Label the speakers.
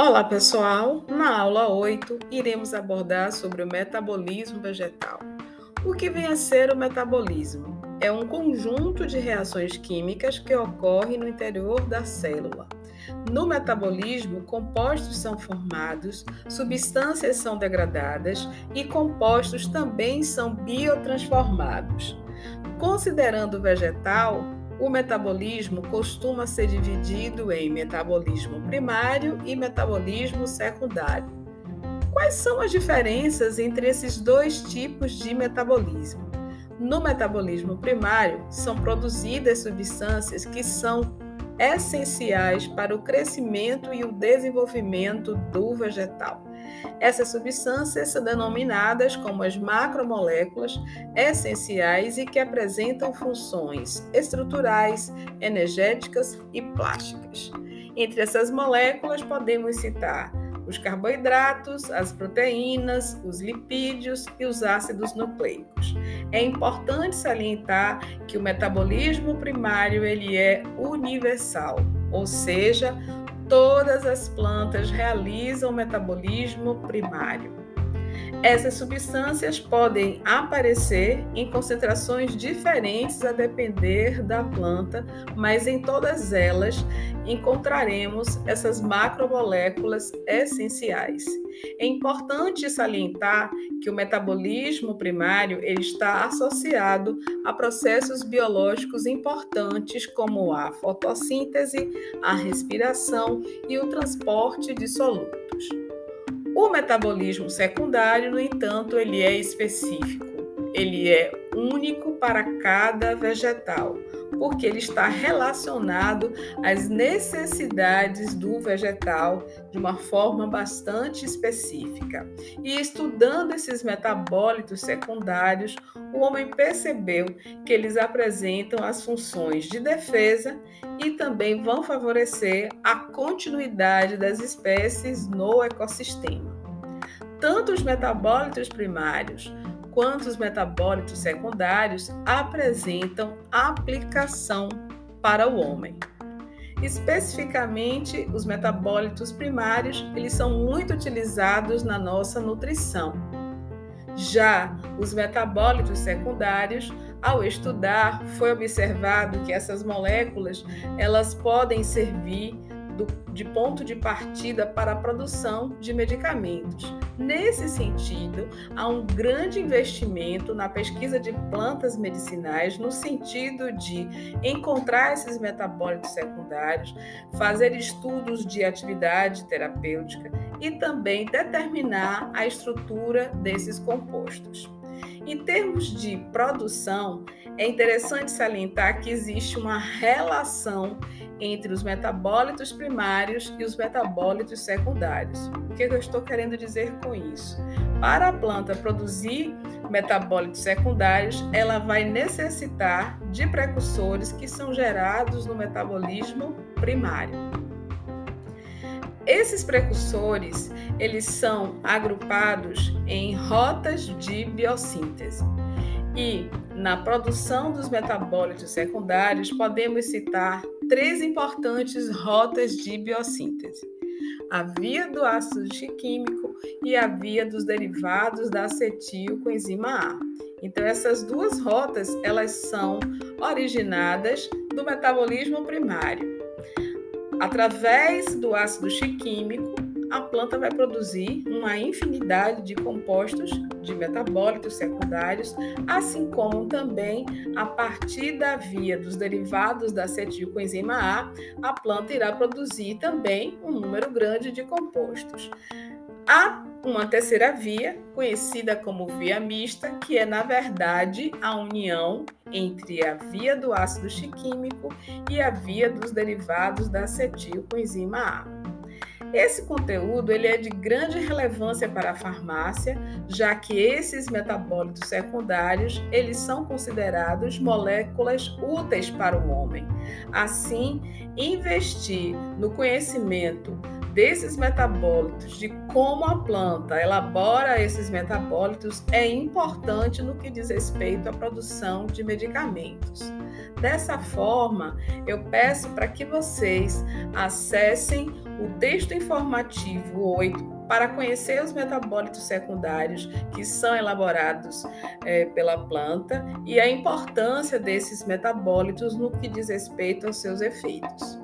Speaker 1: Olá pessoal, na aula 8 iremos abordar sobre o metabolismo vegetal. O que vem a ser o metabolismo? É um conjunto de reações químicas que ocorre no interior da célula. No metabolismo, compostos são formados, substâncias são degradadas e compostos também são biotransformados. Considerando o vegetal, o metabolismo costuma ser dividido em metabolismo primário e metabolismo secundário. Quais são as diferenças entre esses dois tipos de metabolismo? No metabolismo primário, são produzidas substâncias que são essenciais para o crescimento e o desenvolvimento do vegetal. Essas substâncias são denominadas como as macromoléculas essenciais e que apresentam funções estruturais, energéticas e plásticas. Entre essas moléculas podemos citar os carboidratos, as proteínas, os lipídios e os ácidos nucleicos. É importante salientar que o metabolismo primário ele é universal, ou seja, todas as plantas realizam metabolismo primário. Essas substâncias podem aparecer em concentrações diferentes a depender da planta, mas em todas elas encontraremos essas macromoléculas essenciais. É importante salientar que o metabolismo primário ele está associado a processos biológicos importantes como a fotossíntese, a respiração e o transporte de solutos. O metabolismo secundário, no entanto, ele é específico. Ele é único para cada vegetal, porque ele está relacionado às necessidades do vegetal de uma forma bastante específica. E estudando esses metabólitos secundários, o homem percebeu que eles apresentam as funções de defesa e também vão favorecer a continuidade das espécies no ecossistema. Tanto os metabólitos primários quanto os metabólitos secundários apresentam aplicação para o homem. Especificamente, os metabólitos primários, eles são muito utilizados na nossa nutrição. Já os metabólitos secundários, ao estudar, foi observado que essas moléculas, elas podem servir do, de ponto de partida para a produção de medicamentos. Nesse sentido, há um grande investimento na pesquisa de plantas medicinais, no sentido de encontrar esses metabólitos secundários, fazer estudos de atividade terapêutica e também determinar a estrutura desses compostos. Em termos de produção, é interessante salientar que existe uma relação entre os metabólitos primários e os metabólitos secundários. O que eu estou querendo dizer com isso? Para a planta produzir metabólitos secundários, ela vai necessitar de precursores que são gerados no metabolismo primário. Esses precursores, eles são agrupados em rotas de biossíntese. E na produção dos metabólitos secundários, podemos citar três importantes rotas de biossíntese: a via do ácido químico e a via dos derivados da acetilcoenzima A. Então essas duas rotas, elas são originadas do metabolismo primário. Através do ácido químico, a planta vai produzir uma infinidade de compostos de metabólitos secundários, assim como também a partir da via dos derivados da acetilcoenzima A, a planta irá produzir também um número grande de compostos. Há uma terceira via, conhecida como via mista, que é, na verdade, a união entre a via do ácido químico e a via dos derivados da acetilcoenzima A. Esse conteúdo ele é de grande relevância para a farmácia, já que esses metabólitos secundários eles são considerados moléculas úteis para o homem. Assim, investir no conhecimento desses metabólitos, de como a planta elabora esses metabólitos, é importante no que diz respeito à produção de medicamentos. Dessa forma, eu peço para que vocês acessem o texto informativo 8 para conhecer os metabólitos secundários que são elaborados é, pela planta e a importância desses metabólitos no que diz respeito aos seus efeitos.